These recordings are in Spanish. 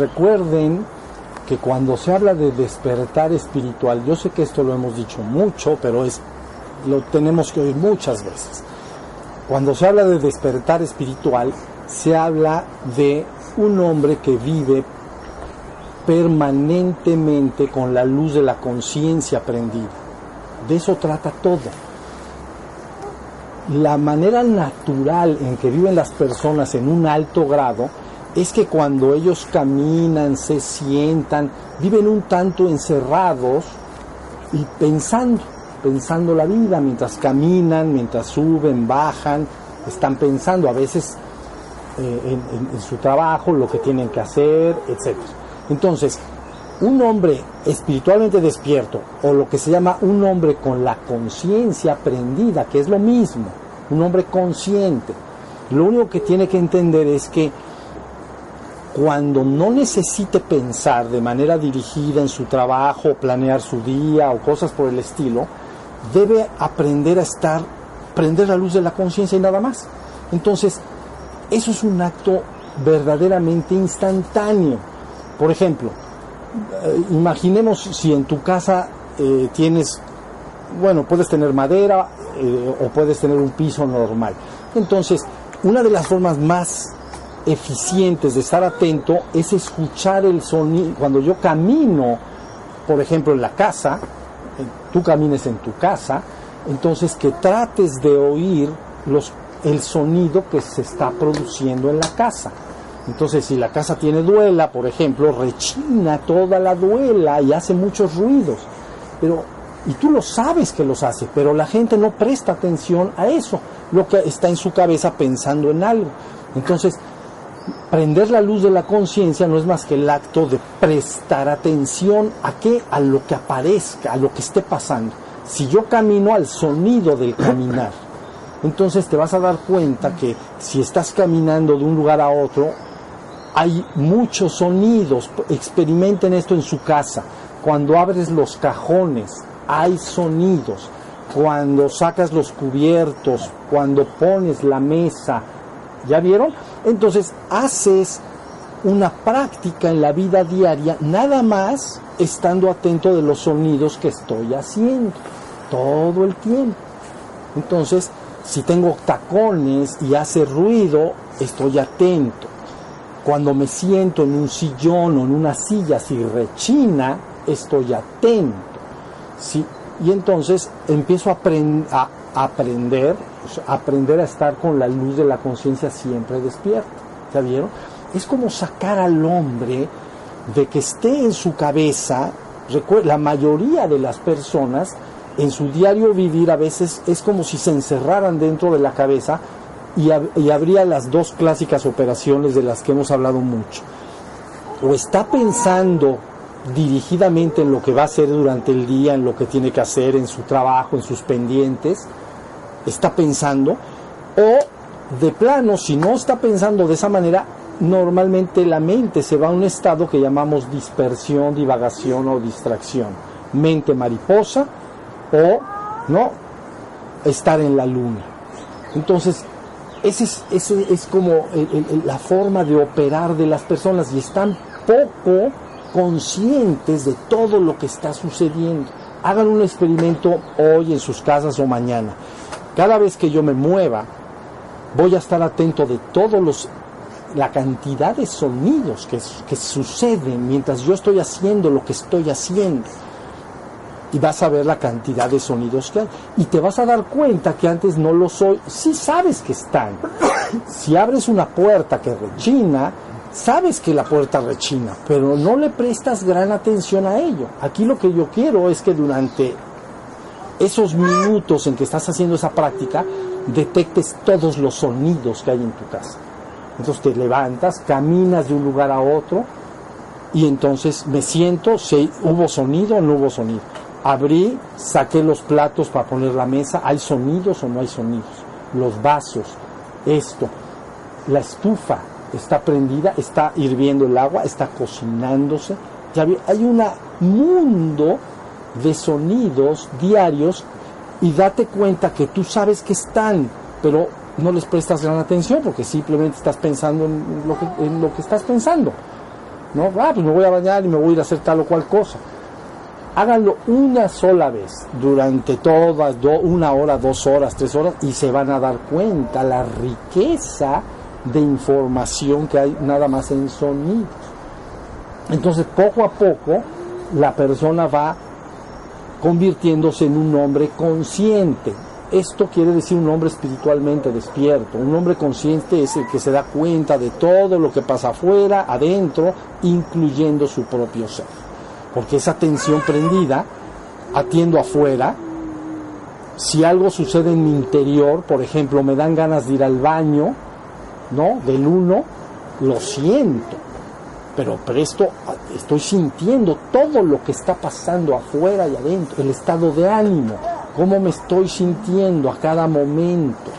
recuerden que cuando se habla de despertar espiritual, yo sé que esto lo hemos dicho mucho, pero es lo tenemos que oír muchas veces. Cuando se habla de despertar espiritual, se habla de un hombre que vive permanentemente con la luz de la conciencia prendida. De eso trata todo. La manera natural en que viven las personas en un alto grado es que cuando ellos caminan, se sientan, viven un tanto encerrados y pensando, pensando la vida, mientras caminan, mientras suben, bajan, están pensando a veces eh, en, su trabajo, lo que tienen que hacer, etc. Entonces, un hombre espiritualmente despierto, o lo que se llama un hombre con la conciencia prendida, que es lo mismo, un hombre consciente, lo único que tiene que entender es que cuando no necesite pensar de manera dirigida en su trabajo, planear su día o cosas por el estilo, debe aprender a estar, prender la luz de la conciencia y nada más. Entonces, eso es un acto verdaderamente instantáneo. Por ejemplo, eh, imaginemos si en tu casa eh, tienes, bueno, puedes tener madera eh, o puedes tener un piso normal. Entonces, una de las formas más eficientes de estar atento es escuchar el sonido. Cuando yo camino, por ejemplo, en la casa, tú camines en tu casa, entonces que trates de oír los, el sonido que se está produciendo en la casa. Entonces, si la casa tiene duela, por ejemplo, rechina toda la duela y hace muchos ruidos. Pero, y tú lo sabes que los hace, pero la gente no presta atención a eso, lo que está en su cabeza pensando en algo. Entonces, prender la luz de la conciencia no es más que el acto de prestar atención a qué, a lo que aparezca, a lo que esté pasando. Si yo camino al sonido del caminar, entonces te vas a dar cuenta que si estás caminando de un lugar a otro, hay muchos sonidos. Experimenten esto en su casa. Cuando abres los cajones, hay sonidos. Cuando sacas los cubiertos, cuando pones la mesa, ¿ya vieron? Entonces haces una práctica en la vida diaria, nada más estando atento de los sonidos que estoy haciendo todo el tiempo. Entonces, si tengo tacones y hace ruido, estoy atento. Cuando me siento en un sillón o en una silla, si rechina, estoy atento. Y entonces empiezo a, a aprender aprender a estar con la luz de la conciencia siempre despierta. ¿Ya vieron? Es como sacar al hombre de que esté en su cabeza. La mayoría de las personas en su diario vivir a veces es como si se encerraran dentro de la cabeza y habría las dos clásicas operaciones de las que hemos hablado mucho. O está pensando dirigidamente en lo que va a hacer durante el día, en lo que tiene que hacer, en su trabajo, en sus pendientes, está pensando, o de plano, si no está pensando de esa manera, normalmente la mente se va a un estado que llamamos dispersión, divagación o distracción. Mente mariposa o no estar en la luna. Entonces, ese es, ese es como la forma de operar de las personas y están poco conscientes de todo lo que está sucediendo. Hagan un experimento hoy en sus casas o mañana. Cada vez que yo me mueva, voy a estar atento de todos los la cantidad de sonidos que, suceden mientras yo estoy haciendo lo que estoy haciendo. Y vas a ver la cantidad de sonidos que hay. Y te vas a dar cuenta que antes no lo soy. Sí sabes que están. Si abres una puerta que rechina, sabes que la puerta rechina, pero no le prestas gran atención a ello. Aquí lo que yo quiero es que durante esos minutos en que estás haciendo esa práctica, detectes todos los sonidos que hay en tu casa. Entonces te levantas, caminas de un lugar a otro y entonces me siento, si hubo sonido o no hubo sonido. Abrí, saqué los platos para poner la mesa, ¿hay sonidos o no hay sonidos? Los vasos, esto, la estufa está prendida, está hirviendo el agua, está cocinándose. Ya hay un mundo de sonidos diarios y date cuenta que tú sabes que están, pero no les prestas gran atención porque simplemente estás pensando en lo que, estás pensando. ¿no? Ah, pues me voy a bañar y me voy a ir a hacer tal o cual cosa. Háganlo una sola vez durante todas, una hora, dos horas, tres horas y se van a dar cuenta la riqueza de información que hay nada más en sonidos. Entonces, poco a poco, la persona va convirtiéndose en un hombre consciente. Esto quiere decir un hombre espiritualmente despierto. Un hombre consciente es el que se da cuenta de todo lo que pasa afuera, adentro, incluyendo su propio ser. Porque esa atención prendida, atiendo afuera, si algo sucede en mi interior, por ejemplo, me dan ganas de ir al baño, ¿no? Del uno, lo siento pero presto, estoy sintiendo todo lo que está pasando afuera y adentro, el estado de ánimo, cómo me estoy sintiendo a cada momento.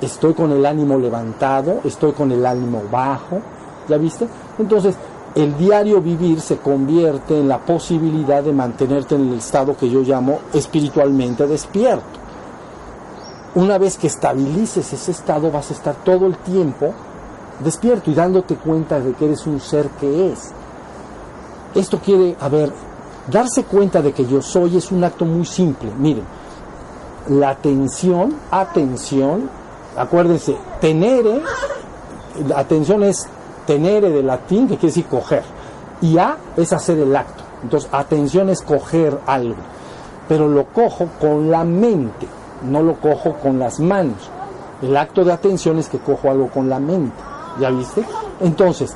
Estoy con el ánimo levantado, estoy con el ánimo bajo, ¿ya viste? Entonces, el diario vivir se convierte en la posibilidad de mantenerte en el estado que yo llamo espiritualmente despierto. Una vez que estabilices ese estado, vas a estar todo el tiempo despierto y dándote cuenta de que eres un ser que es. Esto quiere, a ver, darse cuenta de que yo soy es un acto muy simple. Miren, la atención, atención, acuérdense, tenere, atención es tenere de latín, que quiere decir coger, y a es hacer el acto. Entonces, atención es coger algo, pero lo cojo con la mente, no lo cojo con las manos. El acto de atención es que cojo algo con la mente. ¿Ya viste? Entonces,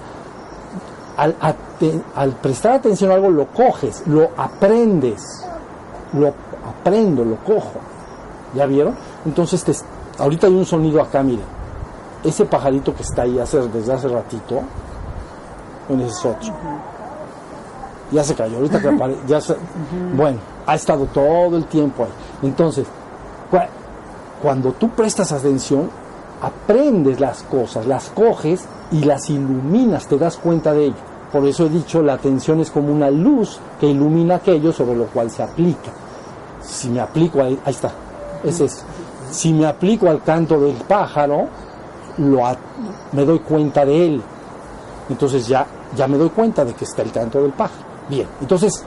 al, prestar atención a algo, lo coges, lo aprendes, lo aprendo, lo cojo. ¿Ya vieron? Entonces, ahorita hay un sonido acá, miren. Ese pajarito que está ahí hace, desde hace ratito, en ese otro. Ya se cayó, ahorita que aparece, ya bueno, ha estado todo el tiempo ahí. Entonces, cuando tú prestas atención, aprendes las cosas, las coges y las iluminas, te das cuenta de ello. Por eso he dicho, la atención es como una luz que ilumina aquello sobre lo cual se aplica. Si me aplico, ahí, ahí está, es eso. Si me aplico al canto del pájaro, lo, me doy cuenta de él. Entonces ya, ya me doy cuenta de que está el canto del pájaro. Bien, entonces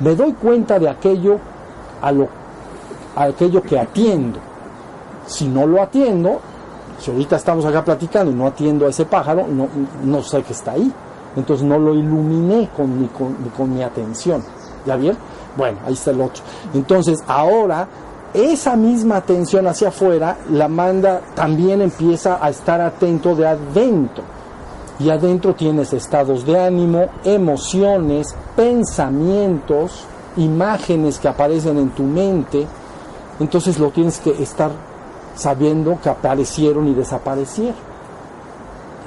me doy cuenta de aquello a, lo, a aquello que atiendo. Si no lo atiendo, si ahorita estamos acá platicando y no atiendo a ese pájaro, no, no sé que está ahí. Entonces no lo iluminé con mi, con, mi atención. ¿Ya bien? Bueno, ahí está el otro. Entonces ahora esa misma atención hacia afuera la manda, también empieza a estar atento de adentro. Y adentro tienes estados de ánimo, emociones, pensamientos, imágenes que aparecen en tu mente. Entonces lo tienes que estar sabiendo que aparecieron y desaparecieron.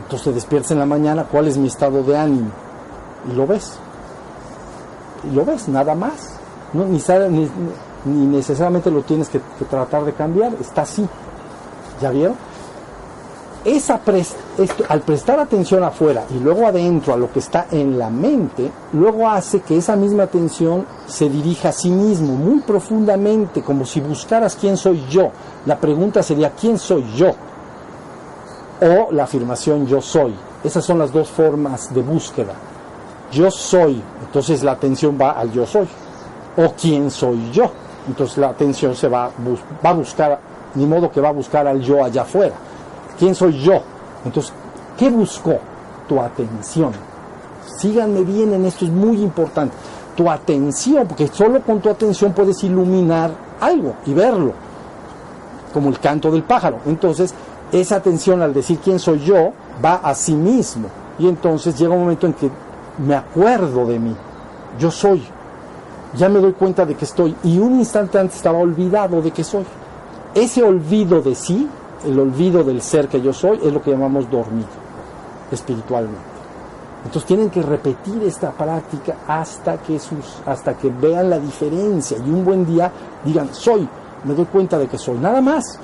Entonces te despiertas en la mañana, ¿cuál es mi estado de ánimo? Y lo ves. Y lo ves, nada más. No, ni, ni, necesariamente lo tienes que, tratar de cambiar, está así. ¿Ya vieron? Esa al prestar atención afuera y luego adentro a lo que está en la mente, luego hace que esa misma atención se dirija a sí mismo muy profundamente, como si buscaras quién soy yo. La pregunta sería quién soy yo o la afirmación yo soy. Esas son las dos formas de búsqueda. Yo soy, entonces la atención va al yo soy. O quién soy yo. Entonces la atención se va, va a buscar, ni modo que va a buscar al yo allá afuera ¿Quién soy yo? Entonces, ¿qué buscó? Tu atención. Síganme bien en esto, es muy importante. Tu atención, porque solo con tu atención puedes iluminar algo y verlo, como el canto del pájaro. Entonces, esa atención al decir quién soy yo va a sí mismo. Y entonces llega un momento en que me acuerdo de mí. Yo soy. Ya me doy cuenta de que estoy. Y un instante antes estaba olvidado de que soy. Ese olvido de sí el olvido del ser que yo soy es lo que llamamos dormido espiritualmente. Entonces tienen que repetir esta práctica hasta que, sus, hasta que vean la diferencia y un buen día digan, soy, me doy cuenta de que soy, nada más.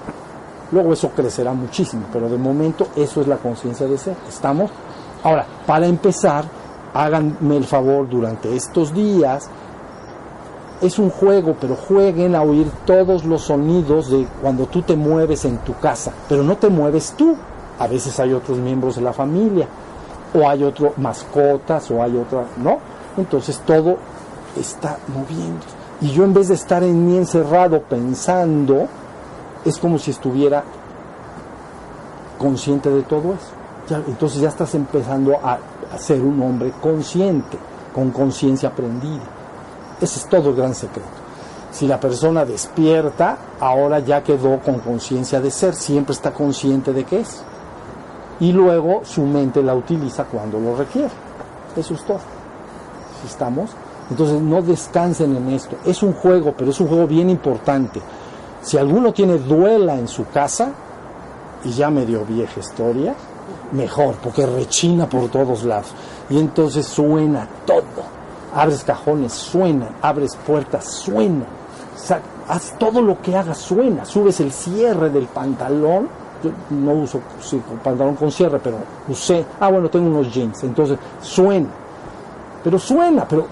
Luego eso crecerá muchísimo, pero de momento eso es la conciencia de ser. ¿Estamos? Ahora, para empezar, háganme el favor durante estos días es un juego, pero jueguen a oír todos los sonidos de cuando tú te mueves en tu casa, pero no te mueves tú. A veces hay otros miembros de la familia. o hay otro mascotas o hay otra, ¿no? Entonces todo está moviendo. Y yo en vez de estar en mí encerrado pensando, es como si estuviera consciente de todo eso. entonces ya estás empezando a, a ser un hombre consciente, con conciencia aprendida. Ese es todo el gran secreto. Si la persona despierta, ahora ya quedó con conciencia de ser, siempre está consciente de qué es. Y luego su mente la utiliza cuando lo requiere. Eso es todo. Si estamos, entonces no descansen en esto. Es un juego, pero es un juego bien importante. Si alguno tiene duela en su casa, y ya medio vieja historia, mejor, porque rechina por todos lados. Y entonces suena todo. Abres cajones, suena. Abres puertas, suena. haz todo lo que hagas, suena. Subes el cierre del pantalón. Yo no uso pantalón con cierre, pero usé. Ah, bueno, tengo unos jeans. Entonces, suena. Pero suena, pero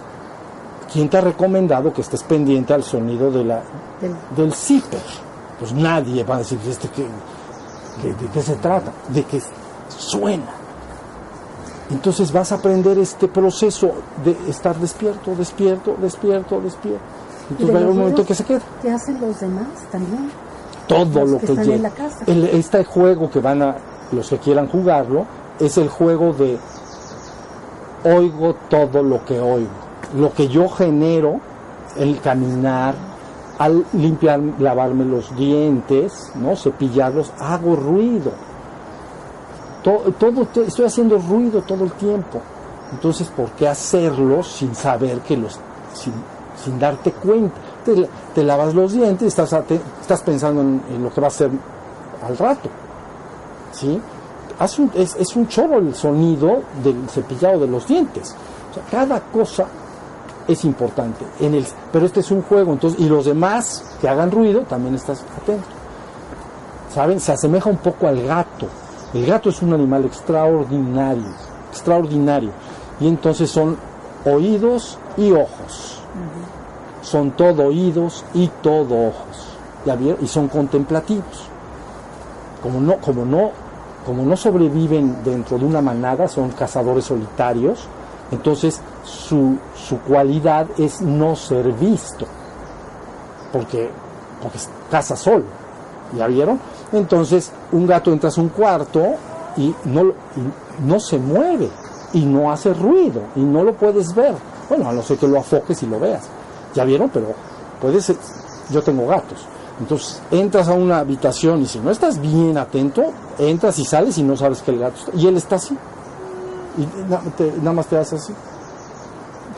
¿quién te ha recomendado que estés pendiente al sonido de la, del zipper? Pues nadie va a decir, ¿este qué, ¿de qué se trata? De que suena. Entonces vas a aprender este proceso de estar despierto, despierto, despierto, despierto. Entonces va a haber un momento que se queda. ¿Qué hacen los demás también? Todo lo que, llega. este juego que van a, los que quieran jugarlo, es el juego de oigo todo lo que oigo. Lo que yo genero, el caminar, al limpiar, lavarme los dientes, ¿no? cepillarlos, hago ruido todo, estoy haciendo ruido todo el tiempo. Entonces, ¿por qué hacerlo sin saber que los, sin, darte cuenta? Te, lavas los dientes, estás, estás pensando en, lo que va a hacer al rato. ¿Sí? es, un chorro el sonido del cepillado de los dientes. cada cosa es importante. En el, pero este es un juego, entonces, y los demás que hagan ruido, también estás atento. ¿Saben? Se asemeja un poco al gato. El gato es un animal extraordinario, extraordinario. Y entonces son oídos y ojos. Son todo oídos y todo ojos. ¿Ya vieron? Y son contemplativos. Como no, como no, como no sobreviven dentro de una manada, son cazadores solitarios, entonces su, su cualidad es no ser visto. Porque, porque caza solo. ¿Ya vieron? Entonces, un gato entra a un cuarto y no, no se mueve y no hace ruido y no lo puedes ver. Bueno, a no ser que lo afoques y lo veas. ¿Ya vieron? Pero puedes, yo tengo gatos. Entonces entras a una habitación y si no estás bien atento, entras y sales y no sabes que el gato está. Y él está así. Y nada más te hace así.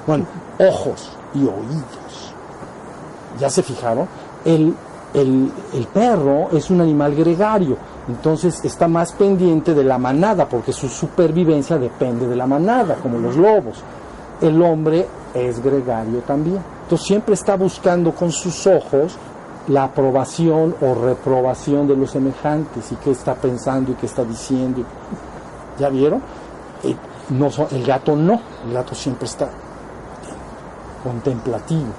Bueno, ojos y oídos. ¿Ya se fijaron? El el, perro es un animal gregario, entonces está más pendiente de la manada, porque su supervivencia depende de la manada, como los lobos. El hombre es gregario también. Entonces siempre está buscando con sus ojos la aprobación o reprobación de los semejantes y qué está pensando y qué está diciendo. ¿Ya vieron? Eh, el gato no, el gato siempre está contemplativo.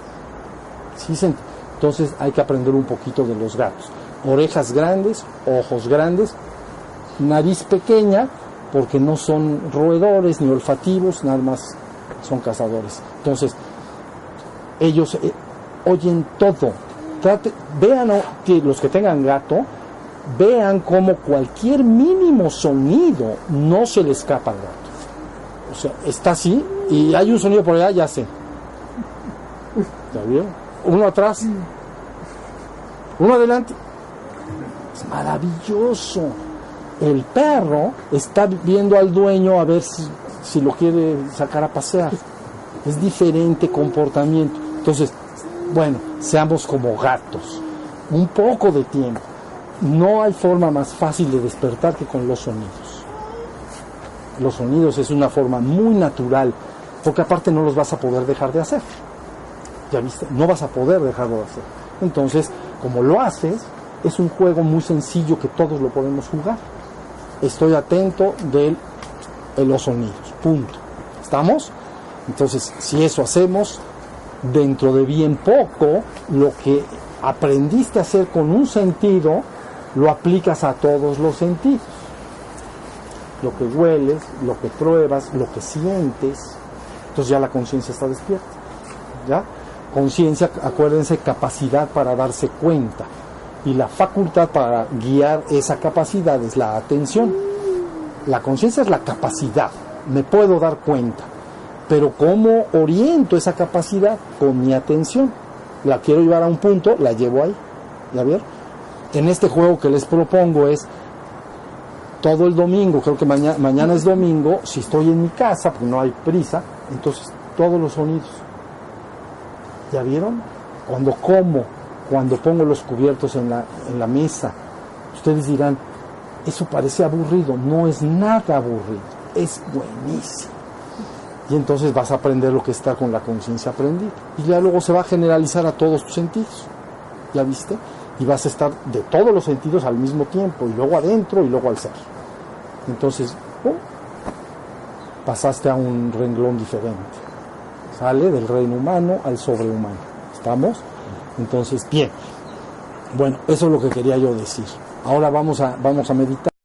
¿Sí se entonces hay que aprender un poquito de los gatos. Orejas grandes, ojos grandes, nariz pequeña, porque no son roedores ni olfativos, nada más son cazadores. Entonces, ellos eh, oyen todo. vean que los que tengan gato, vean como cualquier mínimo sonido no se le escapa al gato. O sea, está así y hay un sonido por allá, ya sé. ¿Ya vieron? Uno atrás, uno adelante. Es maravilloso. El perro está viendo al dueño a ver si, lo quiere sacar a pasear. Es diferente comportamiento. Entonces, bueno, seamos como gatos. Un poco de tiempo. No hay forma más fácil de despertar que con los sonidos. Los sonidos es una forma muy natural, porque aparte no los vas a poder dejar de hacer ya viste, no vas a poder dejarlo de hacer. Entonces, como lo haces, es un juego muy sencillo que todos lo podemos jugar. Estoy atento de los sonidos, punto. ¿Estamos? Entonces, si eso hacemos, dentro de bien poco, lo que aprendiste a hacer con un sentido, lo aplicas a todos los sentidos. lo que hueles, lo que pruebas, lo que sientes. Entonces ya la conciencia está despierta. ¿Ya? Conciencia, acuérdense, capacidad para darse cuenta. Y la facultad para guiar esa capacidad es la atención. La conciencia es la capacidad. Me puedo dar cuenta. Pero ¿cómo oriento esa capacidad? Con mi atención. La quiero llevar a un punto, la llevo ahí. ¿Ya? En este juego que les propongo es todo el domingo, creo que mañana, mañana es domingo, si estoy en mi casa, porque no hay prisa, entonces todos los sonidos. ¿Ya vieron? Cuando como, cuando pongo los cubiertos en la, en la mesa, ustedes dirán, eso parece aburrido, no es nada aburrido, es buenísimo. Y entonces vas a aprender lo que está con la conciencia aprendida. Y ya luego se va a generalizar a todos tus sentidos. ¿Ya viste? Y vas a estar de todos los sentidos al mismo tiempo, y luego adentro y luego al ser. Entonces, pasaste a un renglón diferente. Sale del reino humano al sobrehumano. ¿Estamos? Entonces, bien. Bueno, eso es lo que quería yo decir. Ahora vamos a, vamos a meditar.